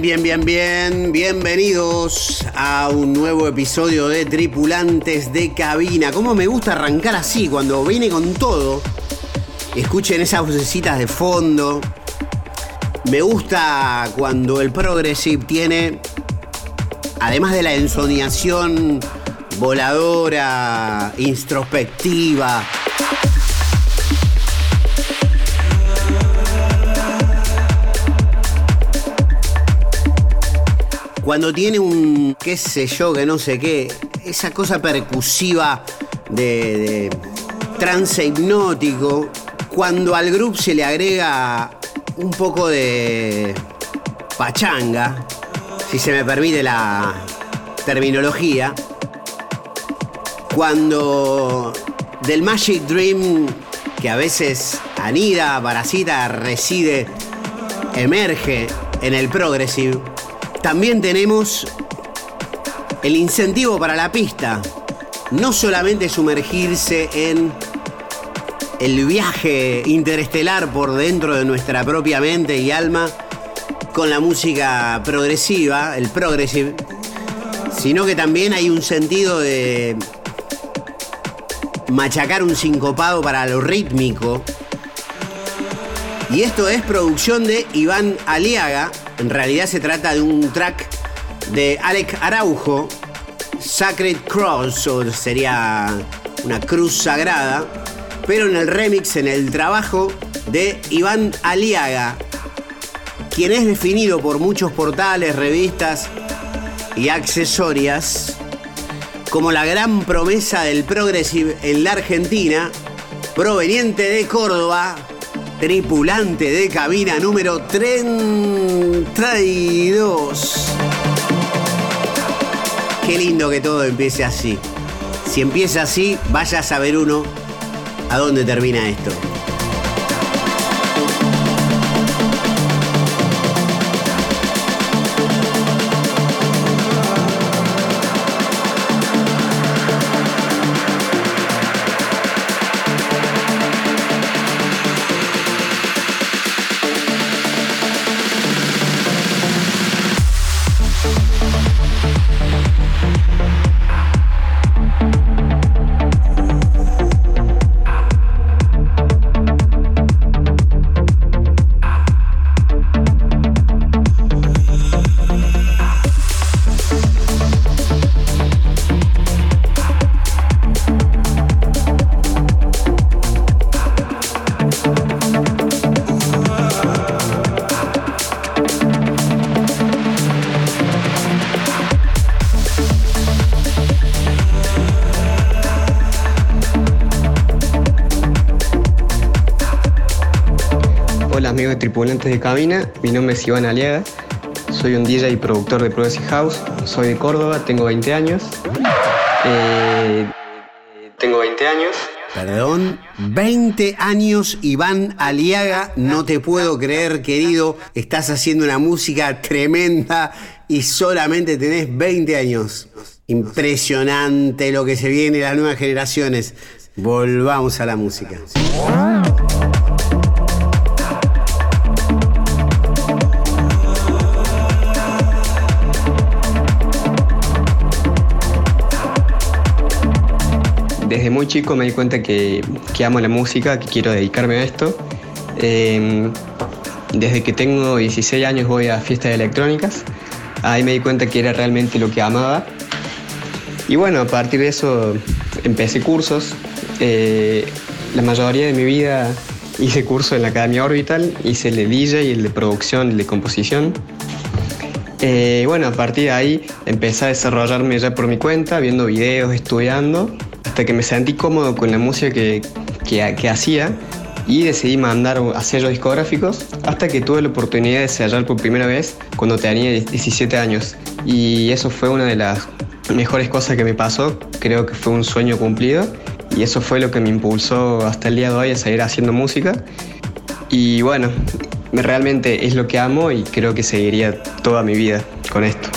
Bien, bien, bien. Bienvenidos a un nuevo episodio de Tripulantes de Cabina. Cómo me gusta arrancar así, cuando viene con todo. Escuchen esas vocecitas de fondo. Me gusta cuando el Progressive tiene, además de la ensoñación voladora, introspectiva, cuando tiene un, qué sé yo, que no sé qué, esa cosa percusiva de, trance hipnótico, cuando al grupo se le agrega un poco de pachanga, si se me permite la terminología, cuando del Magic Dream, que a veces anida, parasita, reside, emerge en el progressive, también tenemos el incentivo para la pista. No solamente sumergirse en el viaje interestelar por dentro de nuestra propia mente y alma con la música progresiva, el progressive, sino que también hay un sentido de machacar un sincopado para lo rítmico. Y esto es producción de Iván Aliaga, en realidad se trata de un track de Alec Araujo, Sacred Cross, o sería una cruz sagrada, pero en el remix, en el trabajo de Iván Aliaga, quien es definido por muchos portales, revistas y accesorias como la gran promesa del progressive en la Argentina, proveniente de Córdoba, tripulante de cabina número 32. Qué lindo que todo empiece así. Si empieza así, vaya a saber uno a dónde termina esto. De Cabina. Mi nombre es Iván Aliaga. Soy un DJ y productor de Progressive House. Soy de Córdoba, tengo 20 años. Eh, tengo 20 años. Perdón, 20 años, Iván Aliaga, no te puedo creer, querido, estás haciendo una música tremenda y solamente tenés 20 años. Impresionante lo que se viene las nuevas generaciones. Volvamos a la música. Desde muy chico me di cuenta que, amo la música, que quiero dedicarme a esto. Em, desde que tengo 16 años voy a fiestas electrónicas. Ahí me di cuenta que era realmente lo que amaba. Y bueno, a partir de eso empecé cursos. Eh, la mayoría de mi vida hice curso en la Academia Orbital, hice el de DJ, el de producción, el de composición. Eh, bueno, a partir de ahí empecé a desarrollarme ya por mi cuenta, viendo videos, estudiando que me sentí cómodo con la música que, que, hacía y decidí mandar a sellos discográficos hasta que tuve la oportunidad de sellar por primera vez cuando tenía 17 años. Y eso fue una de las mejores cosas que me pasó, creo que fue un sueño cumplido y eso fue lo que me impulsó hasta el día de hoy a seguir haciendo música. Y bueno, realmente es lo que amo y creo que seguiría toda mi vida con esto.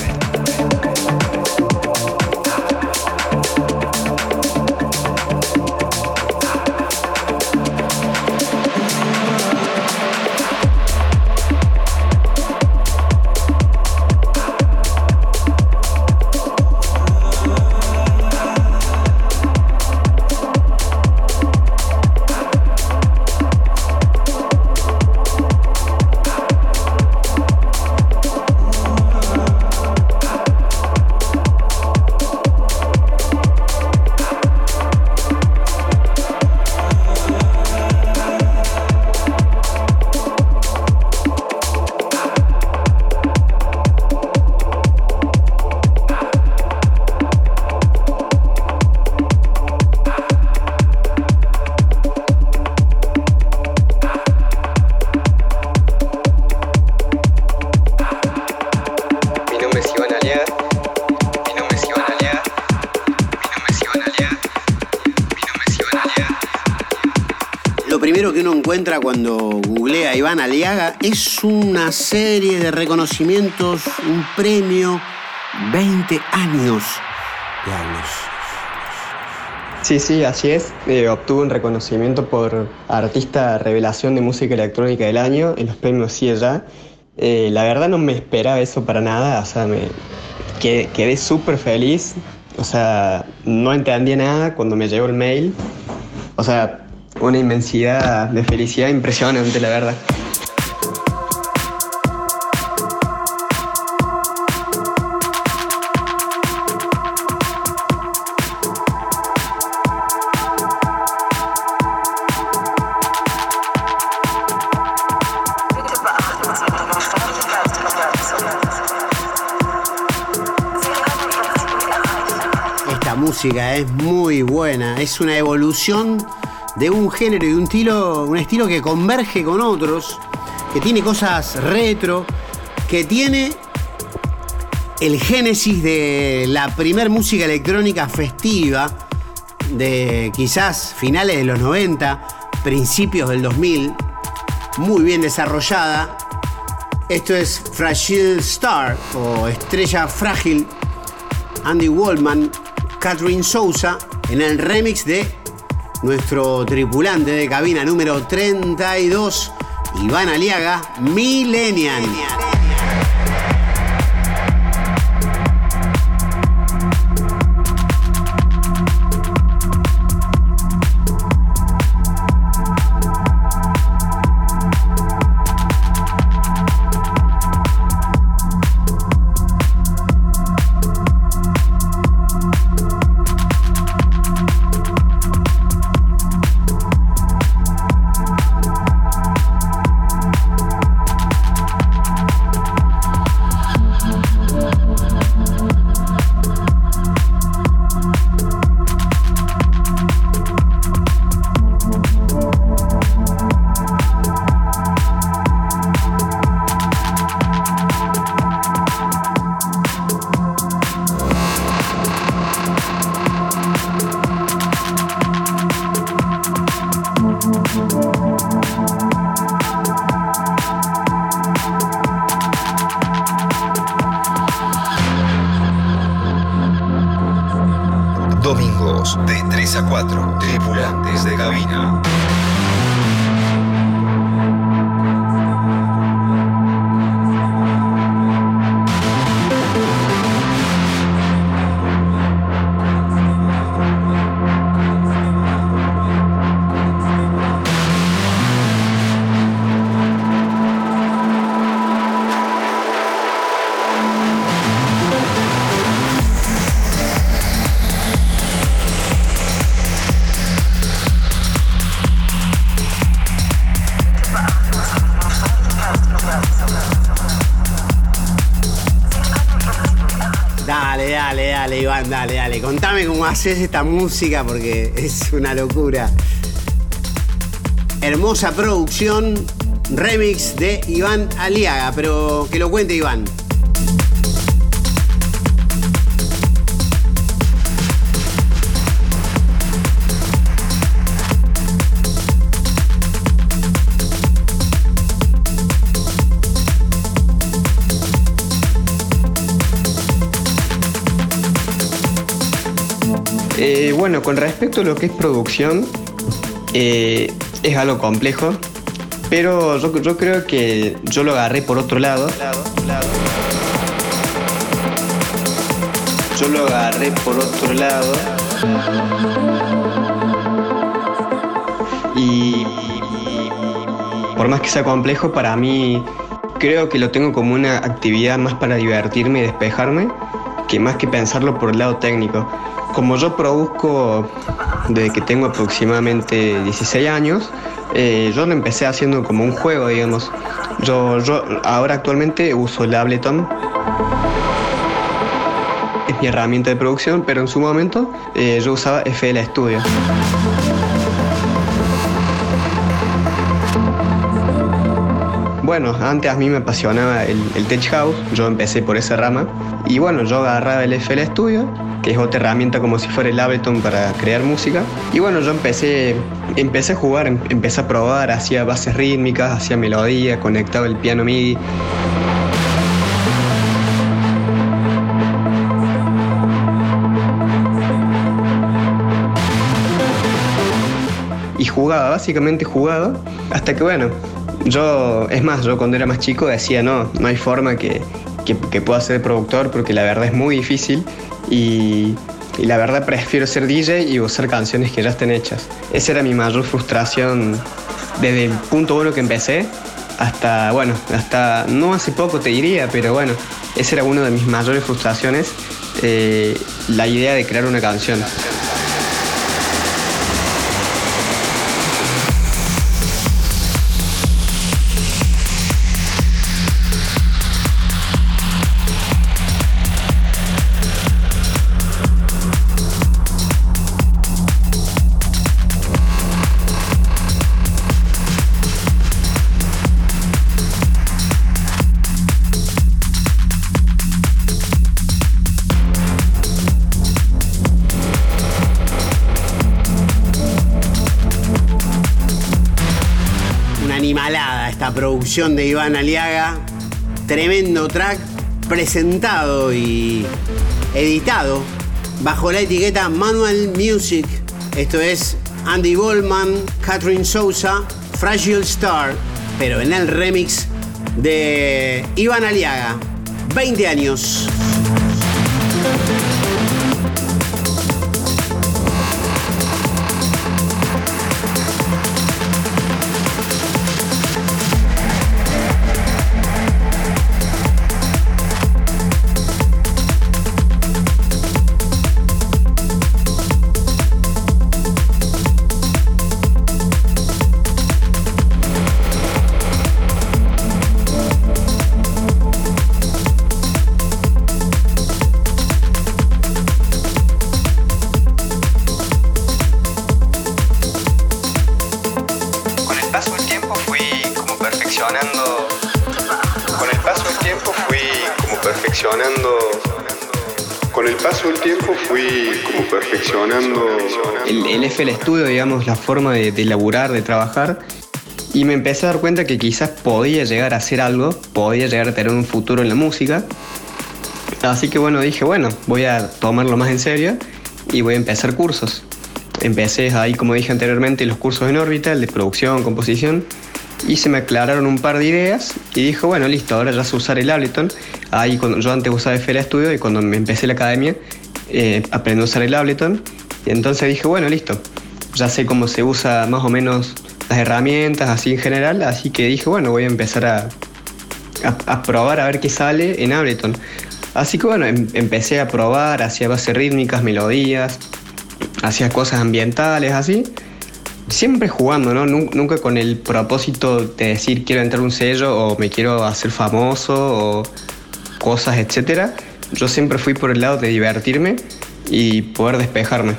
Cuando googlea a Iván Aliaga es una serie de reconocimientos, un premio, 20 años. Diablos. Sí, sí, así es. Eh, obtuvo un reconocimiento por Artista Revelación de Música Electrónica del Año en los premios CIEJA. Eh, la verdad no me esperaba eso para nada, o sea, me quedé, quedé súper feliz. O sea, no entendía nada cuando me llegó el mail. O sea, una inmensidad de felicidad impresionante, la verdad. Esta música es muy buena, es una evolución de un género y un estilo, un estilo que converge con otros, que tiene cosas retro, que tiene el génesis de la primer música electrónica festiva de quizás finales de los 90, principios del 2000, muy bien desarrollada. Esto es Fragile Star o Estrella Frágil, Andy Wallman, Catherine Souza en el remix de nuestro tripulante de cabina número 32, Iván Aliaga, Millennial. Haces esta música porque es una locura. Hermosa producción, remix de Iván Aliaga, pero que lo cuente Iván. Bueno, con respecto a lo que es producción, eh, es algo complejo, pero yo, creo que yo lo agarré por otro lado. Yo lo agarré por otro lado. Y por más que sea complejo, para mí creo que lo tengo como una actividad más para divertirme y despejarme, que más que pensarlo por el lado técnico. Como yo produzco desde que tengo aproximadamente 16 años, eh, yo lo empecé haciendo como un juego, digamos. Yo, ahora actualmente uso el Ableton. Es mi herramienta de producción, pero en su momento eh, yo usaba FL Studio. Bueno, antes a mí me apasionaba el, el tech house, yo empecé por esa rama y bueno, yo agarraba el FL Studio que es otra herramienta como si fuera el Ableton para crear música. Y bueno, yo empecé, empecé a jugar, em, empecé a probar, hacía bases rítmicas, hacía melodía, conectaba el piano MIDI. Y jugaba, básicamente jugaba, hasta que bueno, yo, es más, yo cuando era más chico decía, no, no hay forma que, que pueda ser productor porque la verdad es muy difícil y, la verdad prefiero ser DJ y usar canciones que ya estén hechas. Esa era mi mayor frustración desde el punto uno que empecé hasta, bueno, hasta no hace poco te diría, pero bueno, esa era una de mis mayores frustraciones, eh, la idea de crear una canción. De Iván Aliaga. Tremendo track presentado y editado bajo la etiqueta Manual Music. Esto es Andy Goldman, Catherine Souza, Fragile Star, pero en el remix de Iván Aliaga. 20 años. El, FL Studio, digamos, la forma de, de laburar, de trabajar. Y me empecé a dar cuenta que quizás podía llegar a hacer algo, podía llegar a tener un futuro en la música. Así que bueno, dije, bueno, voy a tomarlo más en serio. y voy a empezar cursos. Empecé ahí, como dije anteriormente, los cursos en órbita, el de producción, composición, y se me aclararon un par de ideas y dije, bueno, listo, ahora ya sé usar el Ableton. Ahí cuando, yo antes usaba FL Studio y cuando me empecé la academia eh, aprendí a usar el Ableton. Y entonces dije, bueno, listo, ya sé cómo se usa más o menos las herramientas así en general, así que dije, bueno, voy a empezar a, a, probar a ver qué sale en Ableton. Así que bueno, em, empecé a probar, hacía bases rítmicas, melodías, hacía cosas ambientales, así siempre jugando, ¿no? Nunca con el propósito de decir quiero entrar un sello o me quiero hacer famoso o cosas, etcétera. Yo siempre fui por el lado de divertirme y poder despejarme.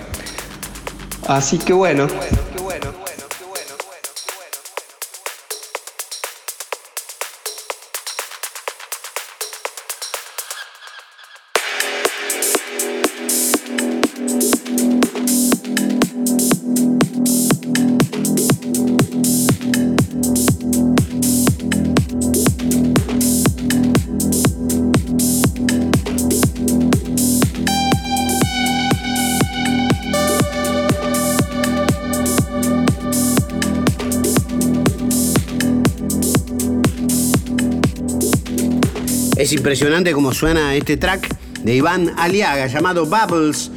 Así que bueno. Impresionante cómo suena este track de Iván Aliaga llamado Bubbles.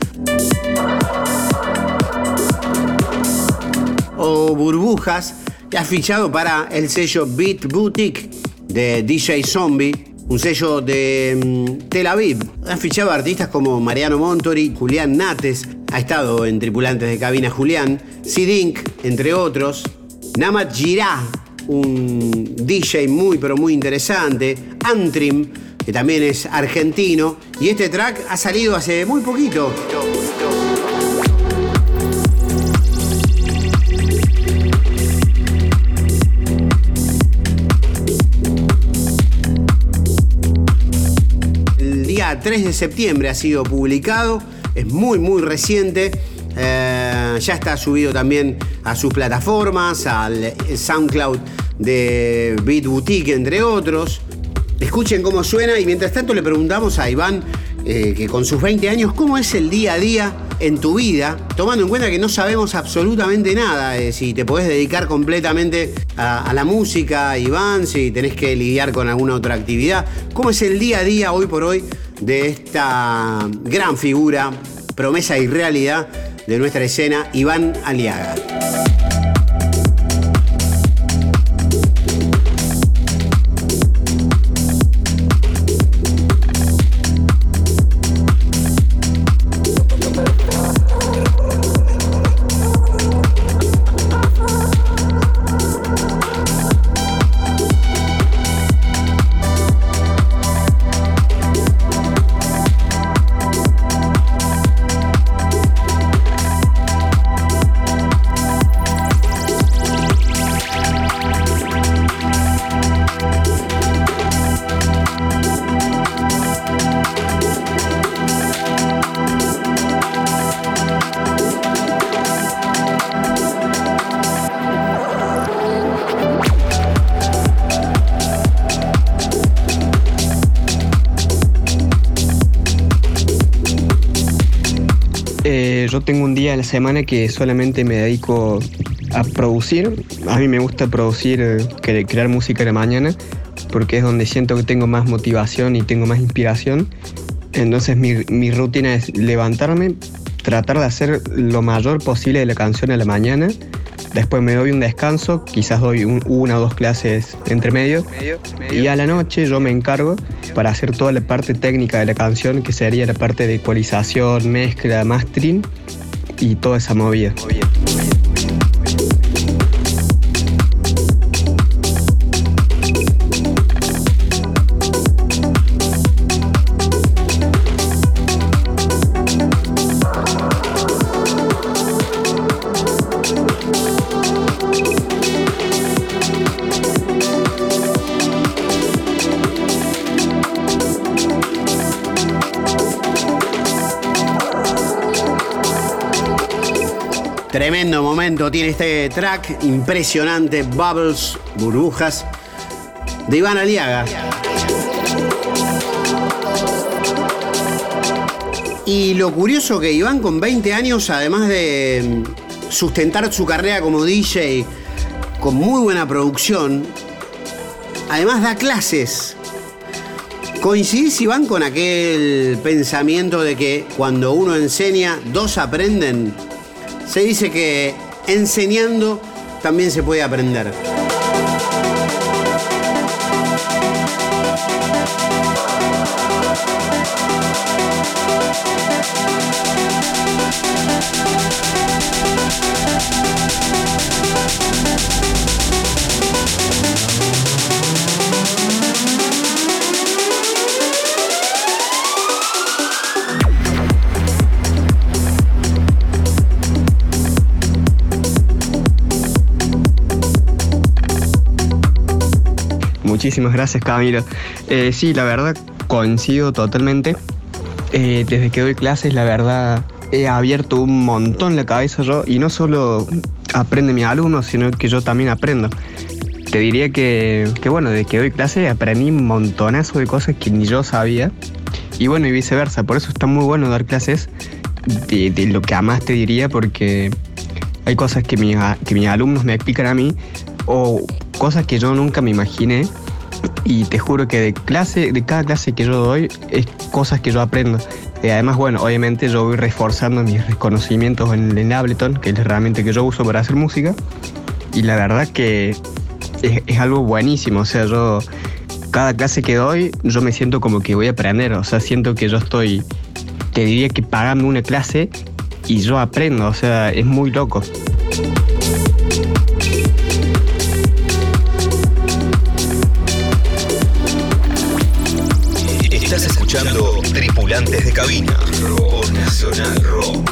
O Burbujas, que ha fichado para el sello Beat Boutique de DJ Zombie, un sello de mm, Tel Aviv. Ha fichado artistas como Mariano Montori, Julián Nates, ha estado en Tripulantes de Cabina Julián, Sidink, entre otros. Namat Girá, un DJ muy pero muy interesante, Antrim, que también es argentino, y este track ha salido hace muy poquito. El día 3 de septiembre ha sido publicado, es muy muy reciente. Eh, ya está subido también a sus plataformas, al SoundCloud de Beat Boutique, entre otros. Escuchen cómo suena y mientras tanto le preguntamos a Iván, eh, que con sus 20 años, ¿cómo es el día a día en tu vida? Tomando en cuenta que no sabemos absolutamente nada, eh, si te podés dedicar completamente a, a, la música, Iván, si tenés que lidiar con alguna otra actividad. ¿Cómo es el día a día hoy por hoy de esta gran figura, promesa y realidad de nuestra escena, Iván Aliaga? Día a la semana que solamente me dedico a producir. A mí me gusta producir, eh, crear música de la mañana, porque es donde siento que tengo más motivación y tengo más inspiración. Entonces mi, mi rutina es levantarme, tratar de hacer lo mayor posible de la canción a la mañana. Después me doy un descanso, quizás doy una o dos clases entre medio. Y a la noche yo me encargo para hacer toda la parte técnica de la canción, que sería la parte de ecualización, mezcla, mastering y toda esa movida. Tiene este track, impresionante, Bubbles, burbujas, de Iván Aliaga. Y lo curioso que Iván con 20 años, además de sustentar su carrera como DJ con muy buena producción, además da clases. ¿Coincidís, Iván, con aquel pensamiento de que cuando uno enseña, dos aprenden? Se dice que enseñando también se puede aprender. Muchísimas gracias, Camilo. Eh, sí, la verdad, coincido totalmente. Eh, desde que doy clases, la verdad, he abierto un montón la cabeza yo y no solo aprende mi alumno, sino que yo también aprendo. Te diría que, bueno, desde que doy clases aprendí un montonazo de cosas que ni yo sabía y bueno, y viceversa. Por eso está muy bueno dar clases de, lo que más te diría porque hay cosas que, que mis alumnos me explican a mí o cosas que yo nunca me imaginé y te juro que de clase, de cada clase que yo doy, es cosas que yo aprendo. Y además, bueno, obviamente yo voy reforzando mis conocimientos en Ableton, que es la herramienta que yo uso para hacer música. Y la verdad que es, algo buenísimo. O sea, yo cada clase que doy, yo me siento como que voy a aprender. O sea, siento que yo estoy, te diría que pagando una clase y yo aprendo. O sea, es muy loco. Escuchando Tripulantes de Cabina Nacional Rock.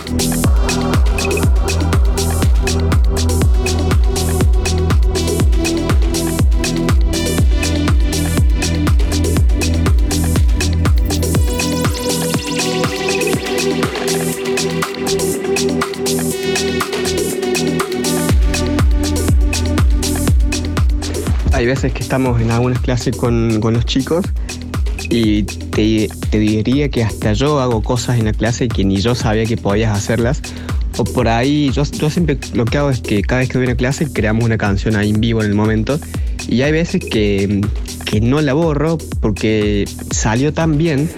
Hay veces que estamos en algunas clases con, con los chicos y te, diría que hasta yo hago cosas en la clase que ni yo sabía que podías hacerlas. O por ahí, yo, yo siempre lo que hago es que cada vez que voy a una clase creamos una canción ahí en vivo en el momento. Y hay veces que, que no la borro porque salió tan bien.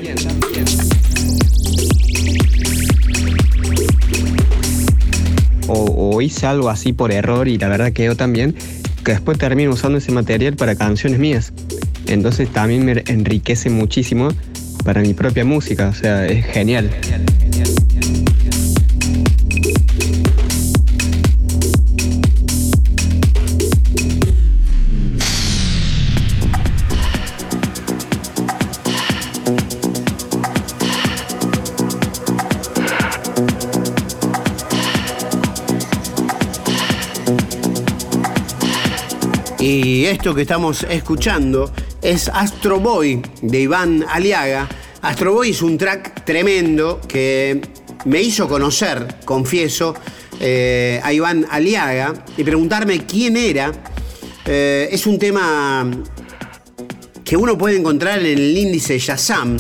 O, o, hice algo así por error y la verdad quedó tan bien que después termino usando ese material para canciones mías. Entonces también me enriquece muchísimo para mi propia música, o sea, es genial. Y esto que estamos escuchando es Astro Boy de Iván Aliaga. Astro Boy es un track tremendo que me hizo conocer, confieso, eh, a Iván Aliaga y preguntarme quién era. Eh, es un tema que uno puede encontrar en el índice Shazam.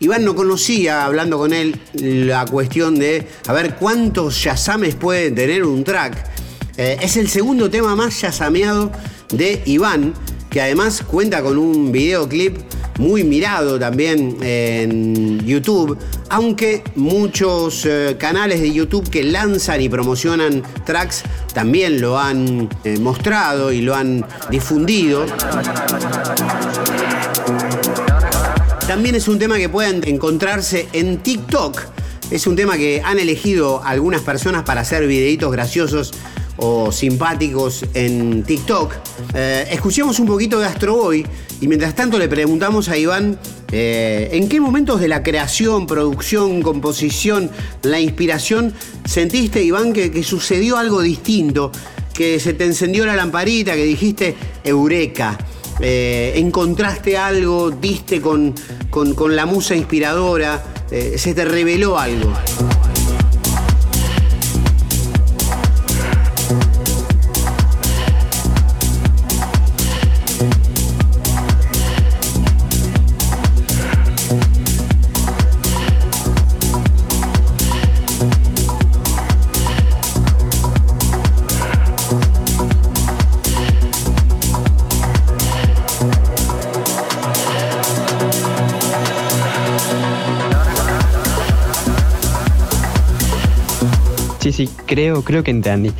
Iván no conocía, hablando con él, la cuestión de a ver cuántos Shazames puede tener un track. Eh, es el segundo tema más yazameado de Iván que además cuenta con un videoclip muy mirado también en YouTube, aunque muchos eh, canales de YouTube que lanzan y promocionan tracks también lo han eh, mostrado y lo han difundido. También es un tema que pueden encontrarse en TikTok. Es un tema que han elegido algunas personas para hacer videitos graciosos o simpáticos en TikTok. Eh, escuchemos un poquito de Astro Boy y mientras tanto le preguntamos a Iván eh, en qué momentos de la creación, producción, composición, la inspiración sentiste, Iván, que, sucedió algo distinto, que se te encendió la lamparita, que dijiste Eureka. Eh, encontraste algo, diste con, con, la musa inspiradora, se te reveló algo. Creo, creo que entendí.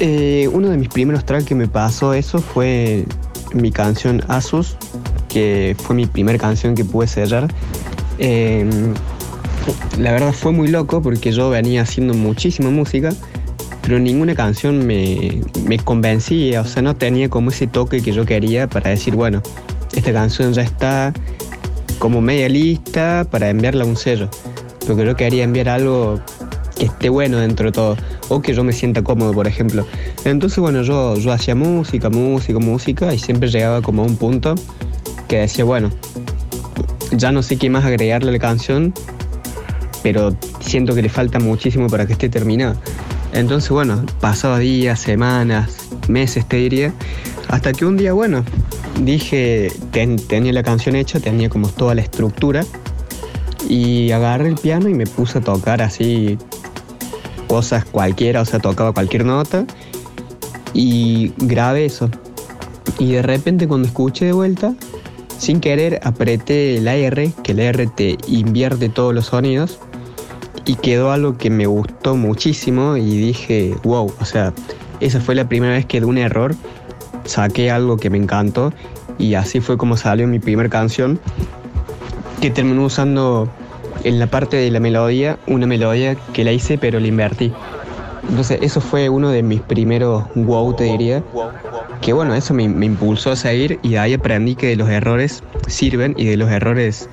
Eh, uno de mis primeros tracks que me pasó eso fue mi canción Asus, que fue mi primera canción que pude cerrar. Em, la verdad fue muy loco porque yo venía haciendo muchísima música, pero ninguna canción me, me convencía, o sea, no tenía como ese toque que yo quería para decir, bueno, esta canción ya está como media lista para enviarla a un sello. Porque yo quería enviar algo que esté bueno dentro de todo, o que yo me sienta cómodo, por ejemplo. Entonces, bueno, yo, yo hacía música, música, música, y siempre llegaba como a un punto que decía, bueno, ya no sé qué más agregarle a la canción, pero siento que le falta muchísimo para que esté terminada. Entonces, bueno, pasaba días, semanas, meses, te diría, hasta que un día, bueno, dije, tenía la canción hecha, tenía como toda la estructura, y agarré el piano y me puse a tocar así cosas cualquiera, o sea, tocaba cualquier nota y grabé eso. Y de repente cuando escuché de vuelta, sin querer apreté la R, que la R te invierte todos los sonidos, y quedó algo que me gustó muchísimo y dije, wow, o sea, esa fue la primera vez que de un error saqué algo que me encantó y así fue como salió mi primera canción, que terminó usando en la parte de la melodía, una melodía que la hice pero la invertí. Entonces eso fue uno de mis primeros wow, te diría. Que bueno, eso me, impulsó a seguir y de ahí aprendí que de los errores sirven y de los errores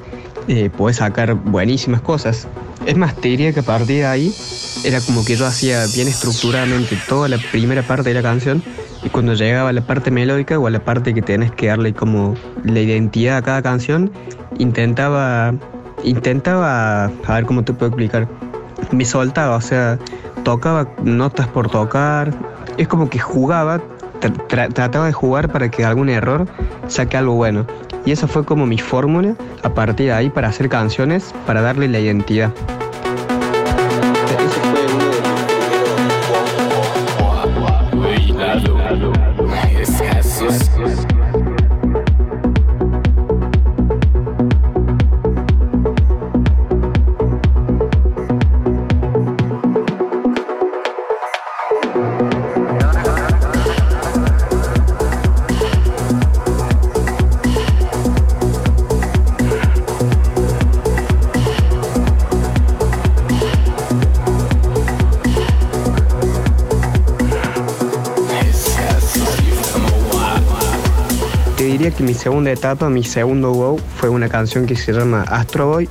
eh, puedes sacar buenísimas cosas. Es más, te diría que a partir de ahí era como que yo hacía bien estructuradamente toda la primera parte de la canción y cuando llegaba a la parte melódica o a la parte que tenés que darle como la identidad a cada canción, intentaba intentaba, a ver cómo te puedo explicar, me soltaba, o sea, tocaba notas por tocar, es como que jugaba, trataba de jugar para que algún error saque algo bueno. Y esa fue como mi fórmula a partir de ahí para hacer canciones, para darle la identidad. Segunda etapa, mi segundo wow, fue una canción que se llama Astro Boy.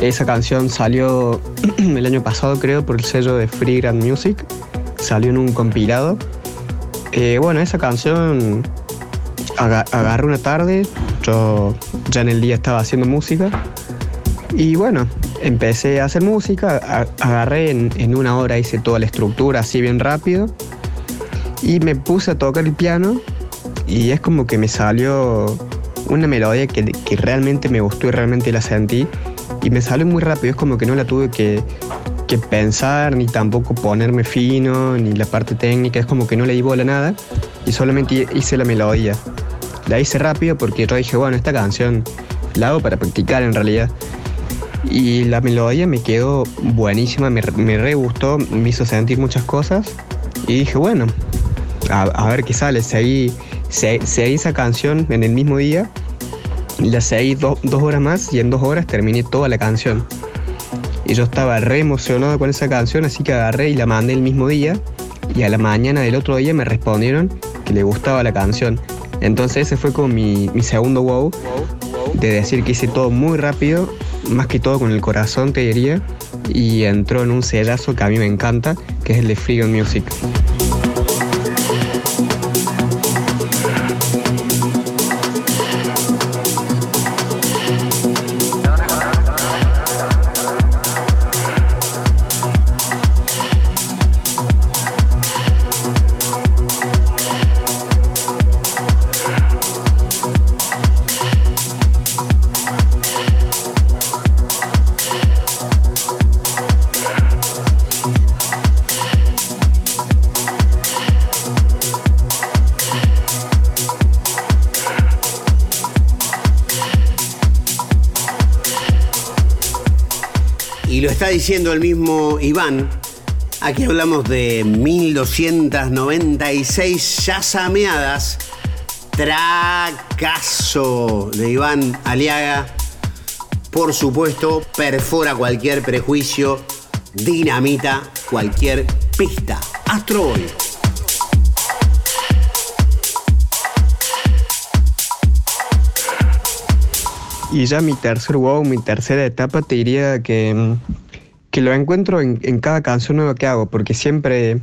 Esa canción salió el año pasado, creo, por el sello de Free Grand Music. Salió en un compilado. Eh, bueno, esa canción agarré una tarde, yo ya en el día estaba haciendo música. Y bueno, empecé a hacer música, agarré en, en una hora, hice toda la estructura así bien rápido. Y me puse a tocar el piano y es como que me salió una melodía que, realmente me gustó y realmente la sentí y me salió muy rápido, es como que no la tuve que, pensar ni tampoco ponerme fino ni la parte técnica, es como que no le di bola a nada y solamente hice la melodía. La hice rápido porque yo dije, bueno, esta canción la hago para practicar en realidad. Y la melodía me quedó buenísima, me, me re gustó, me hizo sentir muchas cosas y dije, bueno, a, ver qué sale, seguí se, se esa canción en el mismo día, la seguí dos horas más y en dos horas terminé toda la canción. Y yo estaba re emocionado con esa canción, así que agarré y la mandé el mismo día. Y a la mañana del otro día me respondieron que le gustaba la canción. Entonces ese fue como mi, mi segundo wow, de decir que hice todo muy rápido, más que todo con el corazón te diría, y entró en un sellazo que a mí me encanta, que es el de Freedom Music. Diciendo el mismo Iván, Aquí hablamos de 1296 yasameadas. Tracazo de Iván Aliaga. Por supuesto, perfora cualquier prejuicio, dinamita cualquier pista. Astro Boy. Y ya mi tercer wow, mi tercera etapa, te diría que, mm, que lo encuentro en, en cada canción nueva que hago, porque siempre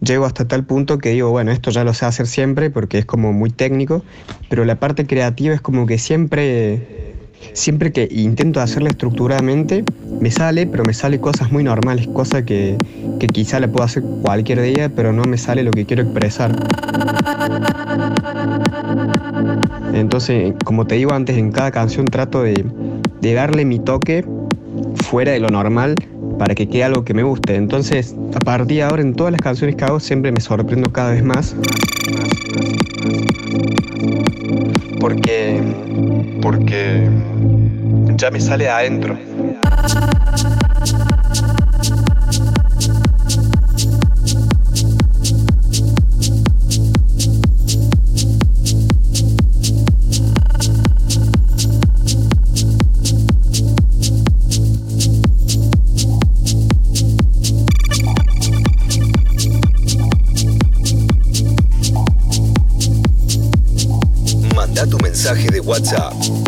llego hasta tal punto que digo, bueno, esto ya lo sé hacer siempre porque es como muy técnico, pero la parte creativa es como que siempre, siempre que intento hacerla estructuradamente, me sale, pero me sale cosas muy normales, cosas que, que quizá la puedo hacer cualquier día, pero no me sale lo que quiero expresar. Entonces, como te digo antes, en cada canción trato de, de darle mi toque fuera de lo normal para que quede algo que me guste. Entonces, a partir de ahora, en todas las canciones que hago, siempre me sorprendo cada vez más. Porque. Porque. Ya me sale de adentro.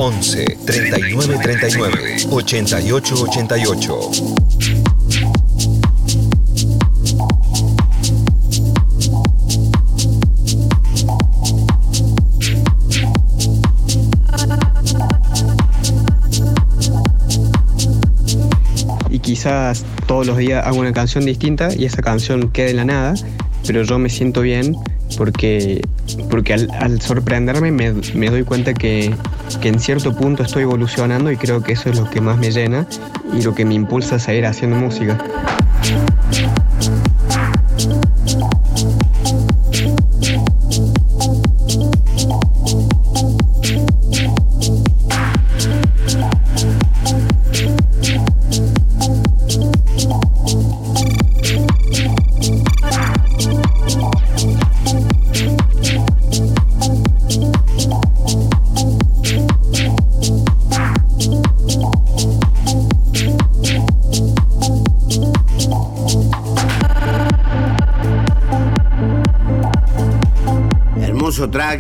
11 39 39 88 88. y quizás todos los días hago una canción distinta y esa canción queda en la nada, pero yo me siento bien porque, porque al, sorprenderme me, me doy cuenta que, que en cierto punto estoy evolucionando y creo que eso es lo que más me llena y lo que me impulsa a seguir haciendo música.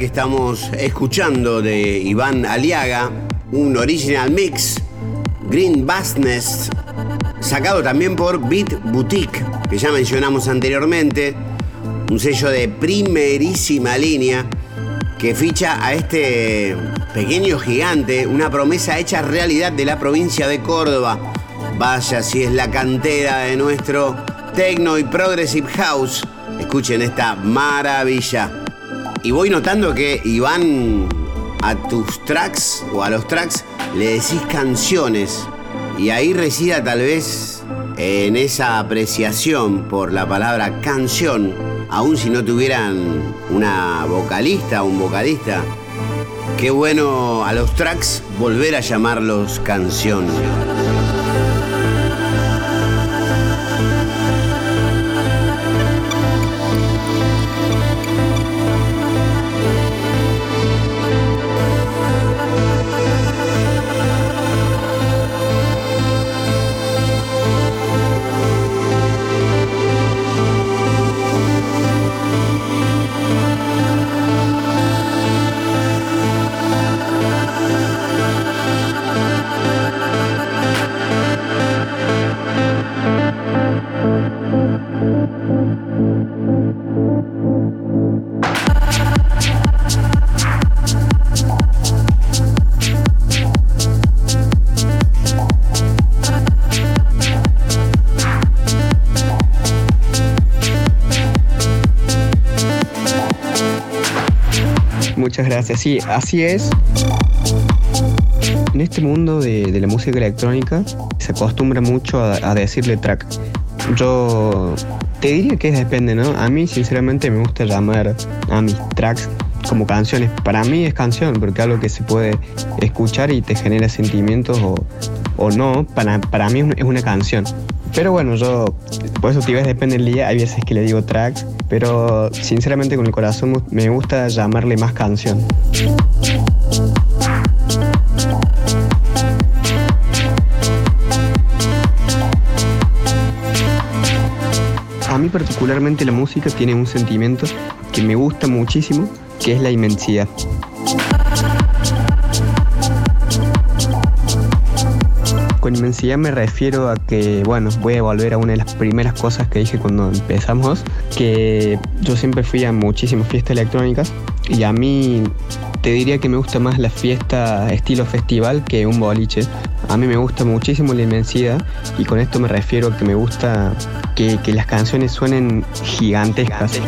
Que estamos escuchando de Iván Aliaga, un original mix, Green Bassness, sacado también por Beat Boutique, que ya mencionamos anteriormente, un sello de primerísima línea que ficha a este pequeño gigante, una promesa hecha realidad de la provincia de Córdoba. Vaya si es la cantera de nuestro techno y progressive house. Escuchen esta maravilla. Y voy notando que Iván a tus tracks o a los tracks le decís canciones. Y ahí resida tal vez en esa apreciación por la palabra canción, aun si no tuvieran una vocalista o un vocalista. Qué bueno a los tracks volver a llamarlos canción. Gracias. Sí, así es. En este mundo de, de la música electrónica se acostumbra mucho a, a decirle track. Yo te diría que depende, ¿no? A mí sinceramente me gusta llamar a mis tracks como canciones. Para mí es canción, porque algo que se puede escuchar y te genera sentimientos o, o no, para, para mí es una canción. Pero bueno, yo, por eso te depende del día, hay veces que le digo track, pero sinceramente con el corazón me gusta llamarle más canción. A mí particularmente la música tiene un sentimiento que me gusta muchísimo, que es la inmensidad. Con inmensidad me refiero a que, bueno, voy a volver a una de las primeras cosas que dije cuando empezamos, que yo siempre fui a muchísimas fiestas electrónicas y a mí te diría que me gusta más la fiesta estilo festival que un boliche. A mí me gusta muchísimo la inmensidad y con esto me refiero a que me gusta que, las canciones suenen gigantescas.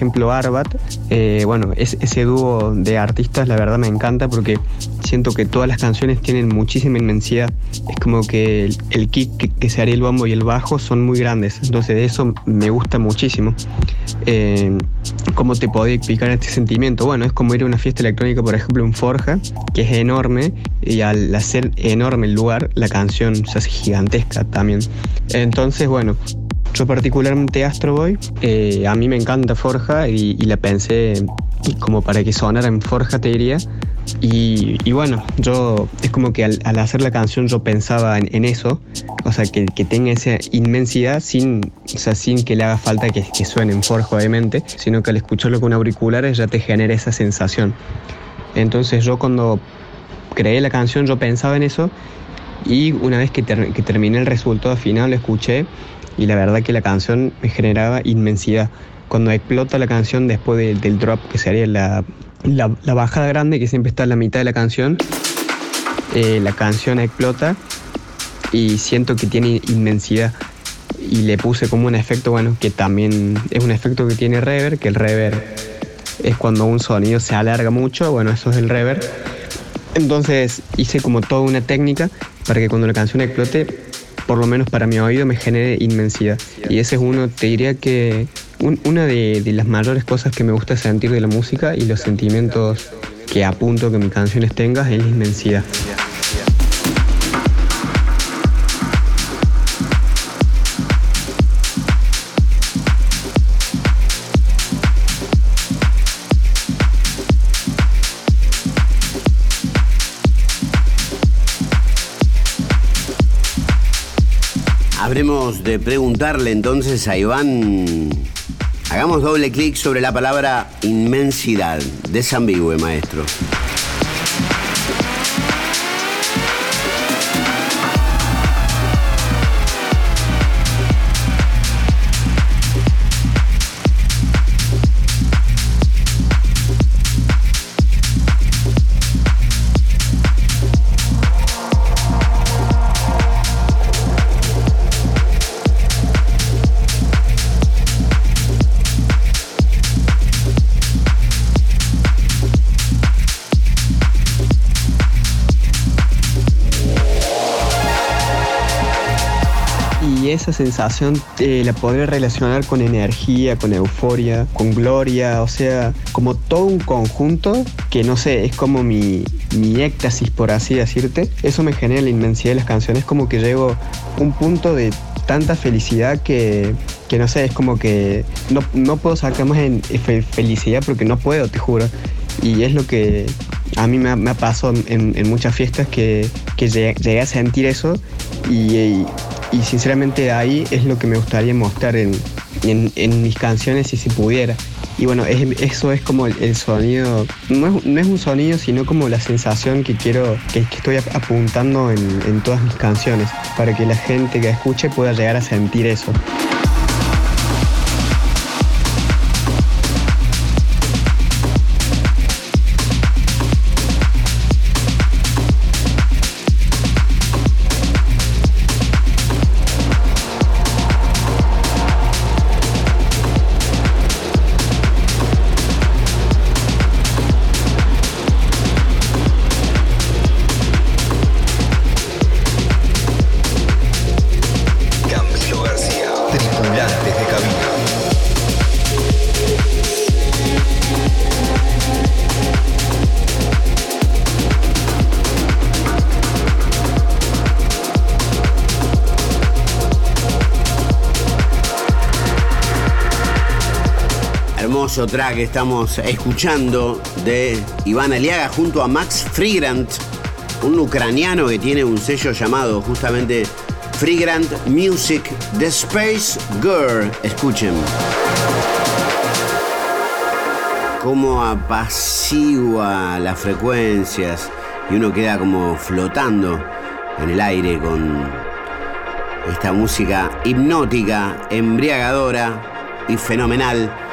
Ejemplo Arbat, eh, bueno, ese dúo de artistas la verdad me encanta porque siento que todas las canciones tienen muchísima inmensidad. Es como que el, kick que, se haría el bombo y el bajo son muy grandes, entonces de eso me gusta muchísimo. Eh, ¿Cómo te podría explicar este sentimiento? Bueno, es como ir a una fiesta electrónica, por ejemplo, en Forja, que es enorme, y al hacer enorme el lugar, la canción se hace gigantesca también. Entonces, bueno, yo particularmente Astro Boy, eh, a mí me encanta Forja y, la pensé como para que sonara en Forja, te diría. Y, bueno, yo es como que al, hacer la canción yo pensaba en, eso, o sea, que, tenga esa inmensidad sin, sin que le haga falta que, suene en Forja, obviamente, sino que al escucharlo con auriculares ya te genera esa sensación. Entonces yo cuando creé la canción yo pensaba en eso y una vez que, que terminé el resultado final lo escuché y la verdad que la canción me generaba inmensidad. Cuando explota la canción después del drop, que sería la, la, bajada grande, que siempre está en la mitad de la canción, eh, la canción explota y siento que tiene inmensidad. Y le puse como un efecto, bueno, que también es un efecto que tiene reverb, que el reverb es cuando un sonido se alarga mucho, bueno, eso es el reverb. Entonces hice como toda una técnica para que cuando la canción explote por lo menos para mi oído, me genere inmensidad. Y ese es uno, te diría que una de, las mayores cosas que me gusta sentir de la música y los sentimientos que apunto que mis canciones tengan es la inmensidad. Habremos de preguntarle entonces a Iván. Hagamos doble clic sobre la palabra inmensidad. Desambigüe, maestro. Esa sensación eh, la podría relacionar con energía, con euforia, con gloria, o sea, como todo un conjunto que no sé, es como mi, mi éxtasis, por así decirte. Eso me genera la inmensidad de las canciones, como que llego un punto de tanta felicidad que, que no sé, es como que no, no puedo sacar más en felicidad porque no puedo, te juro. Y es lo que a mí me, ha pasado en, en, muchas fiestas que, que llegué, a sentir eso y sinceramente ahí es lo que me gustaría mostrar en, mis canciones si se pudiera. Y bueno, eso es como el, sonido, no es, un sonido, sino como la sensación que quiero, que, estoy apuntando en, en todas mis canciones, para que la gente que escuche pueda llegar a sentir eso. Hermoso track que estamos escuchando de Iván Aliaga junto a Max Frigrant, un ucraniano que tiene un sello llamado justamente Frigrant Music The Space Girl. Escuchen. Cómo apacigua las frecuencias y uno queda como flotando en el aire con esta música hipnótica, embriagadora y fenomenal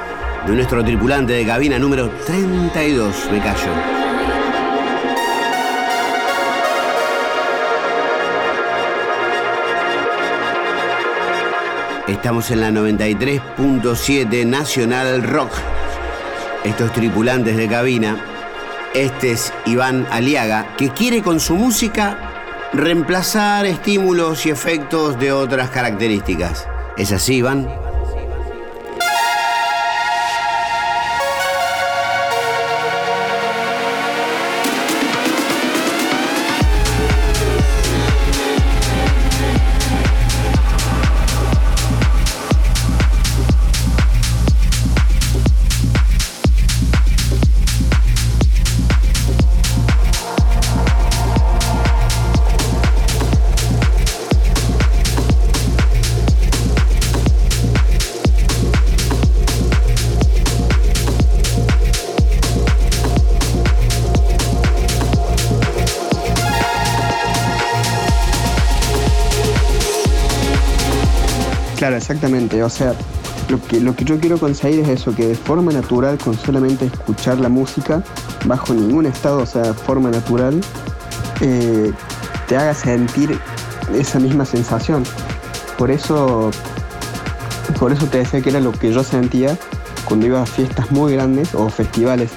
de nuestro tripulante de cabina número 32, me callo. Estamos en la 93.7 Nacional Rock. Estos tripulantes de cabina. Este es Iván Aliaga, que quiere con su música reemplazar estímulos y efectos de otras características. ¿Es así, Iván? Exactamente. O sea, lo que, lo que yo quiero conseguir es eso, que de forma natural, con solamente escuchar la música, bajo ningún estado, o sea, de forma natural, eh, te haga sentir esa misma sensación. Por eso, por eso te decía que era lo que yo sentía cuando iba a fiestas muy grandes o festivales.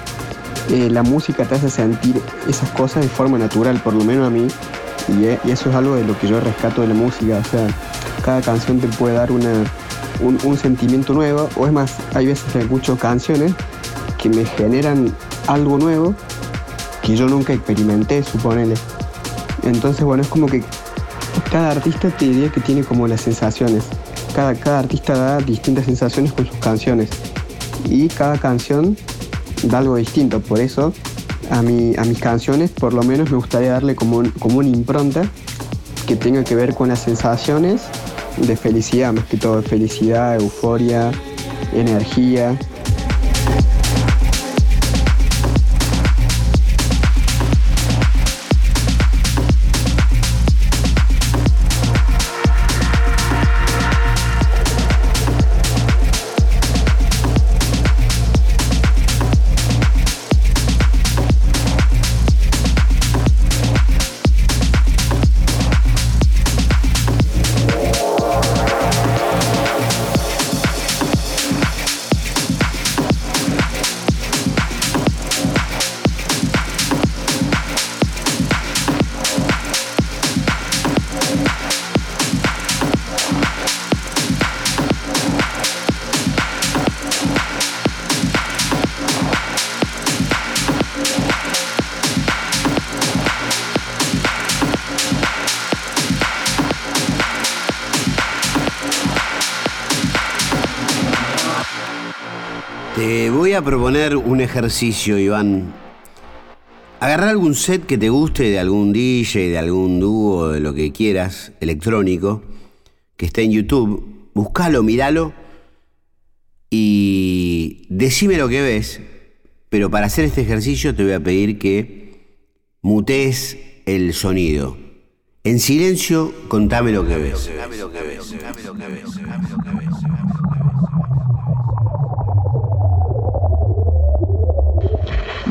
Eh, la música te hace sentir esas cosas de forma natural, por lo menos a mí, y, eh, y eso es algo de lo que yo rescato de la música. O sea, cada canción te puede dar una, un, sentimiento nuevo, o es más, hay veces que escucho canciones que me generan algo nuevo que yo nunca experimenté, suponele. Entonces, bueno, es como que cada artista te diría que tiene como las sensaciones. Cada, cada artista da distintas sensaciones con sus canciones. Y cada canción da algo distinto. Por eso, a, mi, a mis canciones, por lo menos, me gustaría darle como, como una impronta que tenga que ver con las sensaciones de felicidad, más que todo, felicidad, euforia, energía. Voy a proponer un ejercicio, Iván. Agarrar algún set que te guste de algún DJ, de algún dúo, de lo que quieras, electrónico, que esté en YouTube. Buscalo, míralo y decime lo que ves. Pero para hacer este ejercicio te voy a pedir que mutees el sonido. En silencio, contame lo que ves.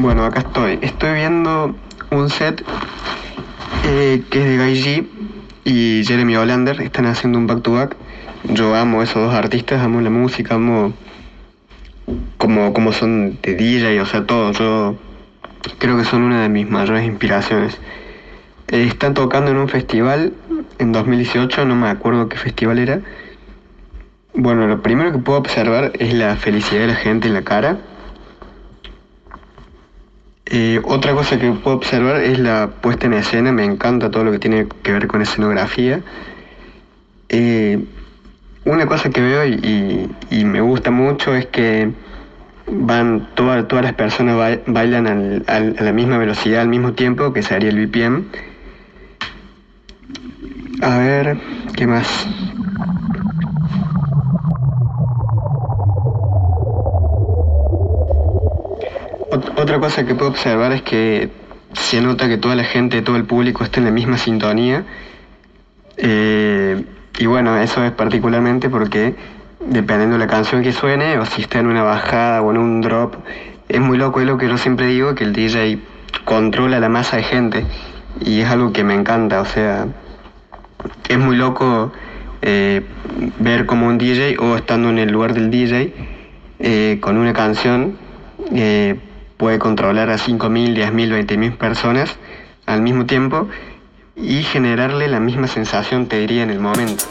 Bueno, acá estoy. Estoy viendo un set eh, que es de Guy G y Jeremy Hollander. Están haciendo un back to back. Yo amo esos dos artistas, amo la música, amo como, como son de DJ, o sea, todo. Yo creo que son una de mis mayores inspiraciones. Eh, están tocando en un festival en 2018, no me acuerdo qué festival era. Bueno, lo primero que puedo observar es la felicidad de la gente en la cara eh, otra cosa que puedo observar es la puesta en escena, me encanta todo lo que tiene que ver con escenografía. Eh, una cosa que veo y, me gusta mucho es que van todas todas las personas ba- bailan a la misma velocidad al mismo tiempo, que sería el BPM. A ver, ¿qué más? Otra cosa que puedo observar es que se nota que toda la gente, todo el público está en la misma sintonía. Eh, y bueno, eso es particularmente porque dependiendo de la canción que suene, o si está en una bajada o en un drop, es muy loco, es lo que yo siempre digo, que el DJ controla la masa de gente. Y es algo que me encanta, o sea, es muy loco eh, ver como un DJ o estando en el lugar del DJ eh, con una canción puede controlar a 5.000, 10.000, 20.000 personas al mismo tiempo y generarle la misma sensación, te diría, en el momento.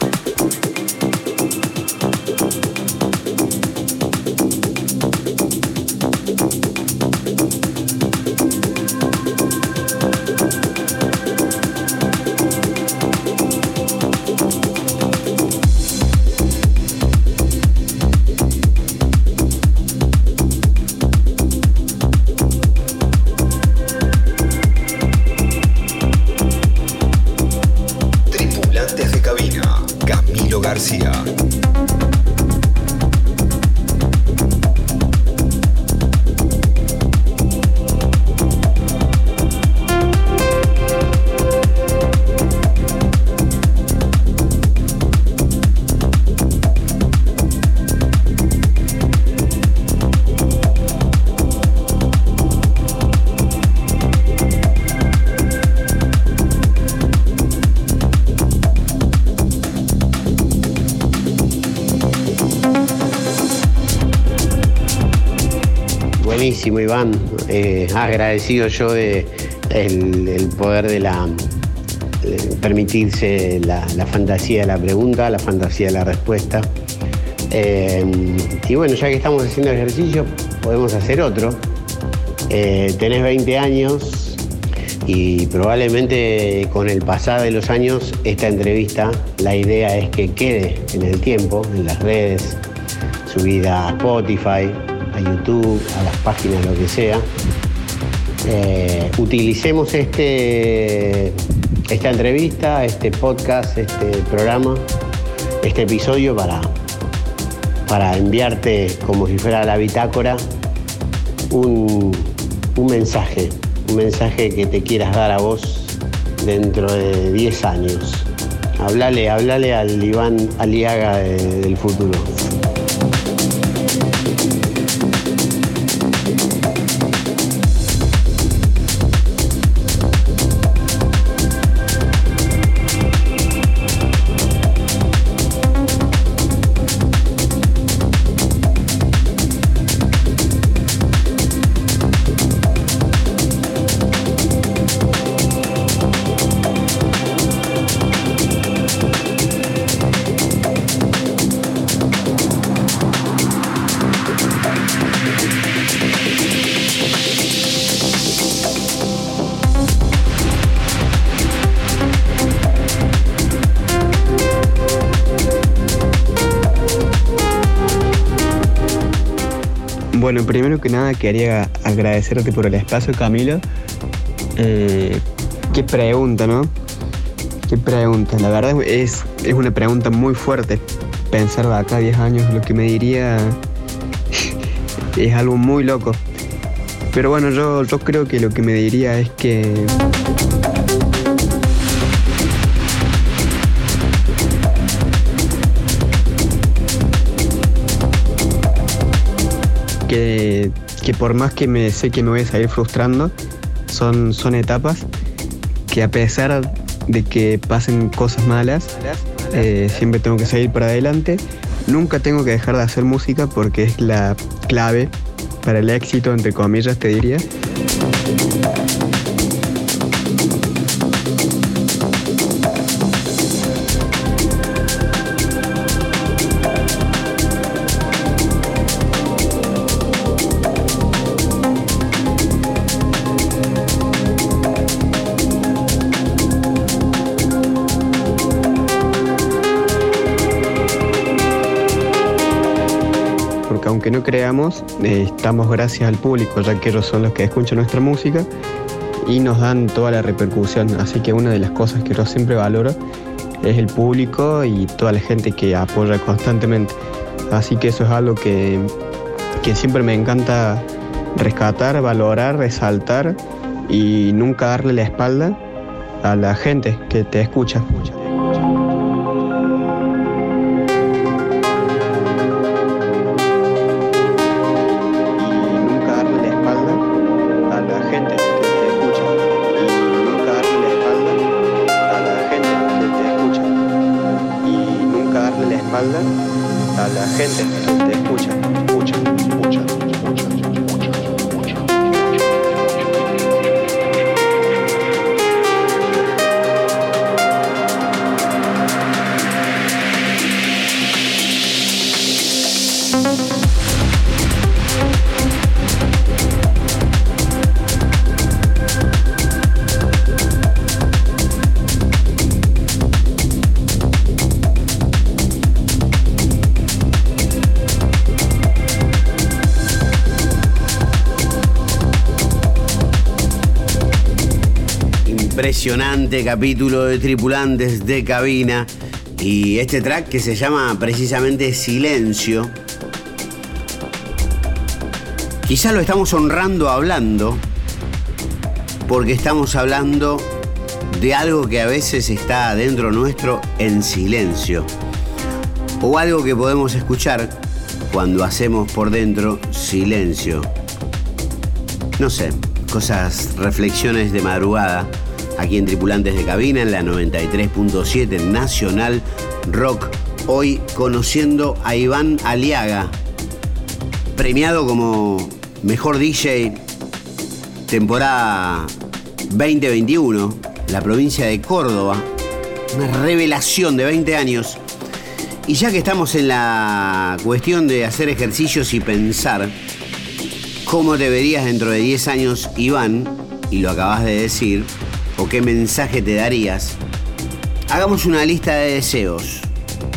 Iván. Eh, agradecido yo de el, poder de la permitirse la, fantasía de la pregunta, la fantasía de la respuesta. Eh, y bueno, ya que estamos haciendo ejercicio, podemos hacer otro. Eh, tenés 20 años y probablemente con el pasar de los años esta entrevista, la idea es que quede en el tiempo, en las redes, subida a Spotify, a YouTube, a las páginas, lo que sea. Eh, utilicemos este, esta entrevista, este podcast, este programa, este episodio para, para enviarte como si fuera la bitácora un, un mensaje, un mensaje que te quieras dar a vos dentro de 10 años. Hablale, hablale al Iván Aliaga de- del futuro. Bueno, primero que nada quería agradecerte por el espacio, Camilo. Eh, qué pregunta, ¿no? Qué pregunta. La verdad es, es una pregunta muy fuerte. Pensar de acá a 10 años lo que me diría es algo muy loco. Pero bueno, yo, yo creo que lo que me diría es que que, que por más que me sé que me voy a salir frustrando, son, son etapas que a pesar de que pasen cosas malas, eh, siempre tengo que seguir para adelante. Nunca tengo que dejar de hacer música porque es la clave para el éxito, entre comillas, te diría. Aunque no creamos, eh, estamos gracias al público, ya que ellos son los que escuchan nuestra música y nos dan toda la repercusión. Así que una de las cosas que yo siempre valoro es el público y toda la gente que apoya constantemente. Así que eso es algo que, que siempre me encanta rescatar, valorar, resaltar y nunca darle la espalda a la gente que te escucha. Capítulo de tripulantes de cabina y este track que se llama precisamente Silencio. Quizá lo estamos honrando hablando porque estamos hablando de algo que a veces está dentro nuestro en silencio o algo que podemos escuchar cuando hacemos por dentro silencio. No sé, cosas, reflexiones de madrugada aquí en Tripulantes de Cabina, en la 93.7 Nacional Rock. Hoy conociendo a Iván Aliaga, premiado como mejor DJ temporada 2021, la provincia de Córdoba. Una revelación de 20 años. Y ya que estamos en la cuestión de hacer ejercicios y pensar cómo te verías dentro de 10 años, Iván, y lo acabas de decir, o qué mensaje te darías, hagamos una lista de deseos.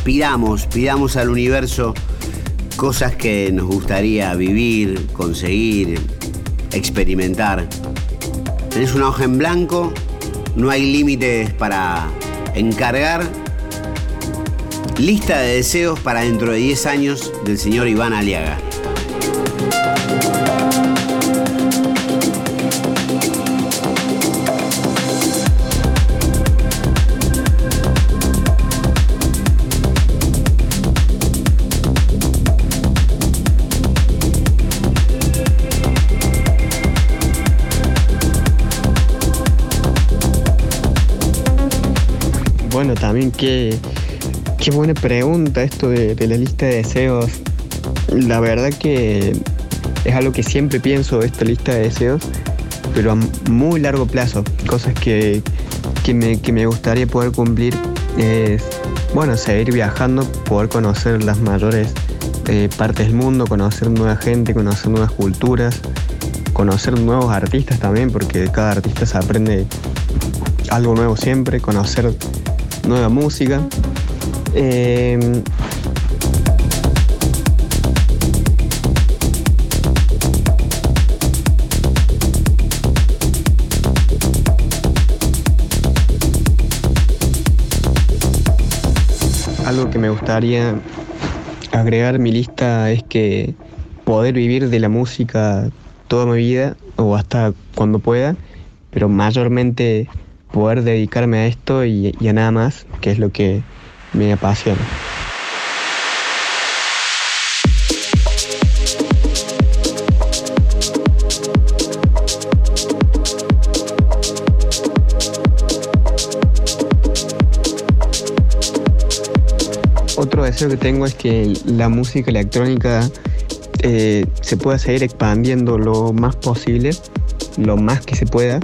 Pidamos, pidamos al universo cosas que nos gustaría vivir, conseguir, experimentar. Tenés una hoja en blanco, no hay límites para encargar. Lista de deseos para dentro de 10 años del señor Iván Aliaga. También qué, qué buena pregunta esto de, la lista de deseos. La verdad que es algo que siempre pienso, esta lista de deseos, pero a muy largo plazo. Cosas que, me, gustaría poder cumplir es, bueno, seguir viajando, poder conocer las mayores eh, partes del mundo, conocer nueva gente, conocer nuevas culturas, conocer nuevos artistas también, porque cada artista se aprende algo nuevo siempre, conocer nueva música. Eh, algo que me gustaría agregar mi lista es que poder vivir de la música toda mi vida o hasta cuando pueda, pero mayormente poder dedicarme a esto y, a nada más, que es lo que me apasiona. Otro deseo que tengo es que la música electrónica eh, se pueda seguir expandiendo lo más posible, lo más que se pueda,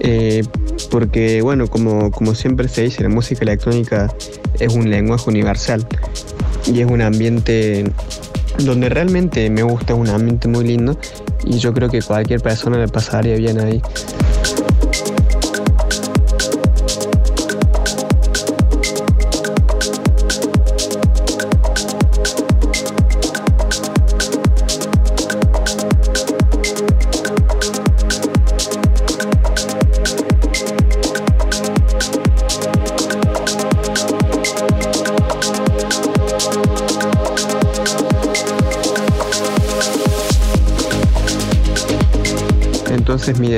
eh, porque bueno, como, como siempre se dice, la música electrónica es un lenguaje universal y es un ambiente donde realmente me gusta, es un ambiente muy lindo y yo creo que cualquier persona le pasaría bien ahí.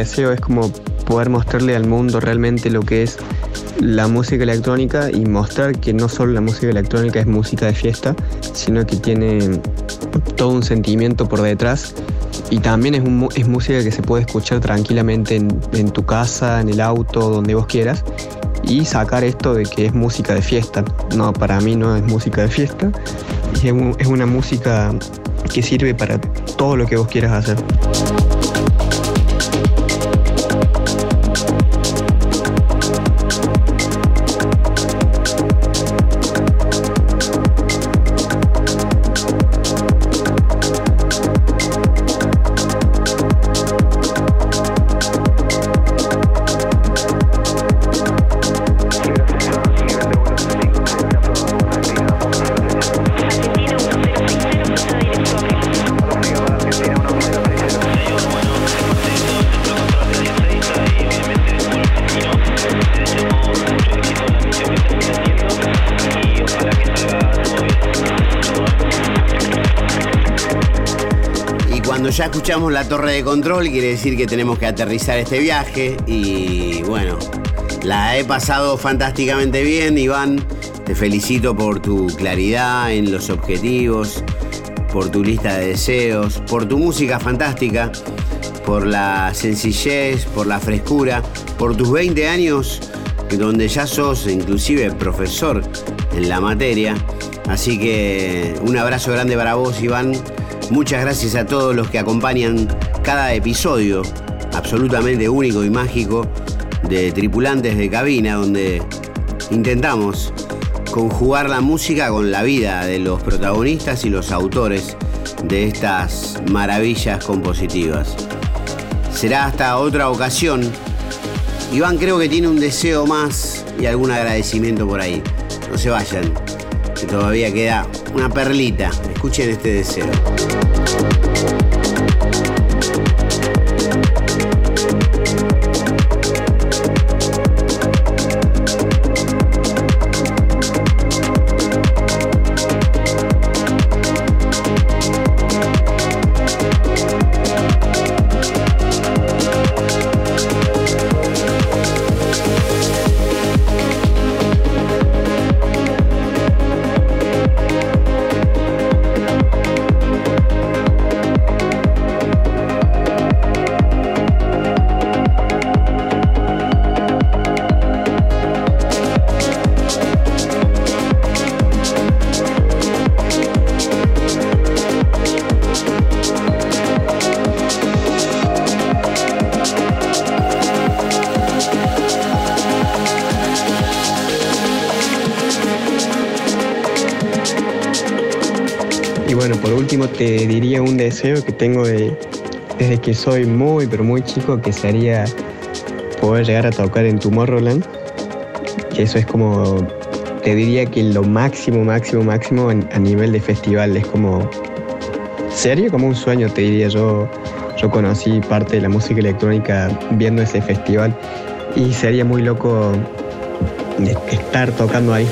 Deseo es como poder mostrarle al mundo realmente lo que es la música electrónica y mostrar que no solo la música electrónica es música de fiesta, sino que tiene todo un sentimiento por detrás y también es, es música que se puede escuchar tranquilamente en, tu casa, en el auto, donde vos quieras y sacar esto de que es música de fiesta. No, para mí no es música de fiesta, es, es una música que sirve para todo lo que vos quieras hacer. Ya escuchamos la torre de control, quiere decir que tenemos que aterrizar este viaje y bueno, la he pasado fantásticamente bien, Iván. Te felicito por tu claridad en los objetivos, por tu lista de deseos, por tu música fantástica, por la sencillez, por la frescura, por tus 20 años donde ya sos inclusive profesor en la materia. Así que un abrazo grande para vos, Iván. Muchas gracias a todos los que acompañan cada episodio absolutamente único y mágico de Tripulantes de Cabina, donde intentamos conjugar la música con la vida de los protagonistas y los autores de estas maravillas compositivas. Será hasta otra ocasión. Iván creo que tiene un deseo más y algún agradecimiento por ahí. No se vayan, que todavía queda una perlita. Escuchen este deseo. te que tengo desde que soy muy, pero muy chico, que sería poder llegar a tocar en Tomorrowland. Que eso es como, te diría que lo máximo, máximo, máximo a nivel de festival. Es como, serio, como un sueño, te diría yo. Yo conocí parte de la música electrónica viendo ese festival y sería muy loco estar tocando ahí.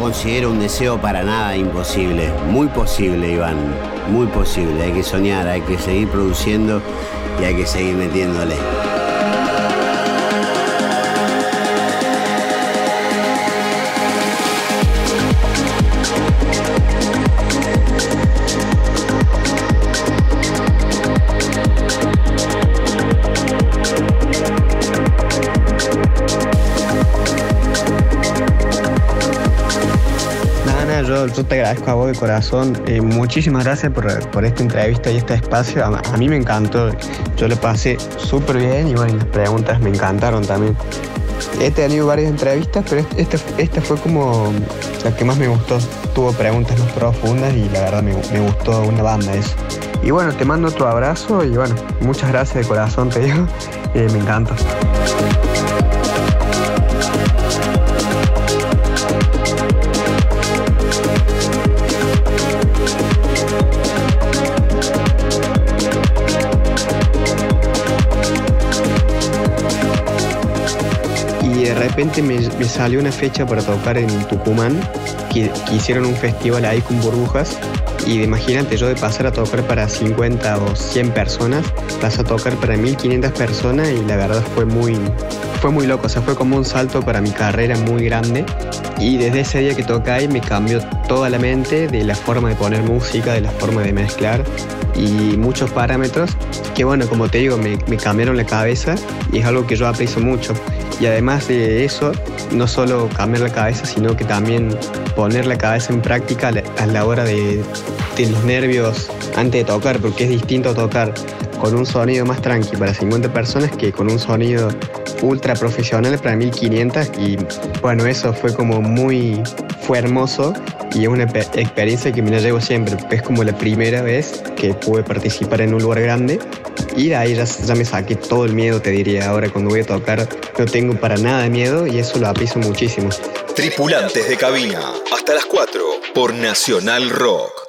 Considero un deseo para nada imposible. Muy posible, Iván. Muy posible. Hay que soñar, hay que seguir produciendo y hay que seguir metiéndole. Yo, te agradezco a vos de corazón. Eh, muchísimas gracias por, esta entrevista y este espacio. A, mí me encantó. Yo le pasé súper bien y bueno, las preguntas me encantaron también. He tenido varias entrevistas, pero esta, esta fue como la que más me gustó. Tuvo preguntas más profundas y la verdad me, gustó una banda eso. Y bueno, te mando otro abrazo y bueno, muchas gracias de corazón, te digo. Eh, me encanta. Repente me, salió una fecha para tocar en Tucumán, que, hicieron un festival ahí con burbujas. Y imagínate, yo de pasar a tocar para 50 o 100 personas, pasé a tocar para 1500 personas y la verdad fue muy, fue muy loco, o sea, fue como un salto para mi carrera muy grande. Y desde ese día que toqué ahí me cambió toda la mente de la forma de poner música, de la forma de mezclar y muchos parámetros que bueno, como te digo, me, me cambiaron la cabeza y es algo que yo aprecio mucho. Y además de eso, no solo cambiar la cabeza, sino que también poner la cabeza en práctica a la hora de, de los nervios antes de tocar, porque es distinto tocar con un sonido más tranqui para 50 personas que con un sonido ultra profesional para 1500 y bueno, eso fue como muy, fue hermoso y es una experiencia que me la llevo siempre, es como la primera vez que pude participar en un lugar grande y de ahí ya, ya, me saqué todo el miedo, te diría. Ahora cuando voy a tocar no tengo para nada miedo y eso lo apiso muchísimo. Tripulantes de cabina, hasta las 4 por Nacional Rock.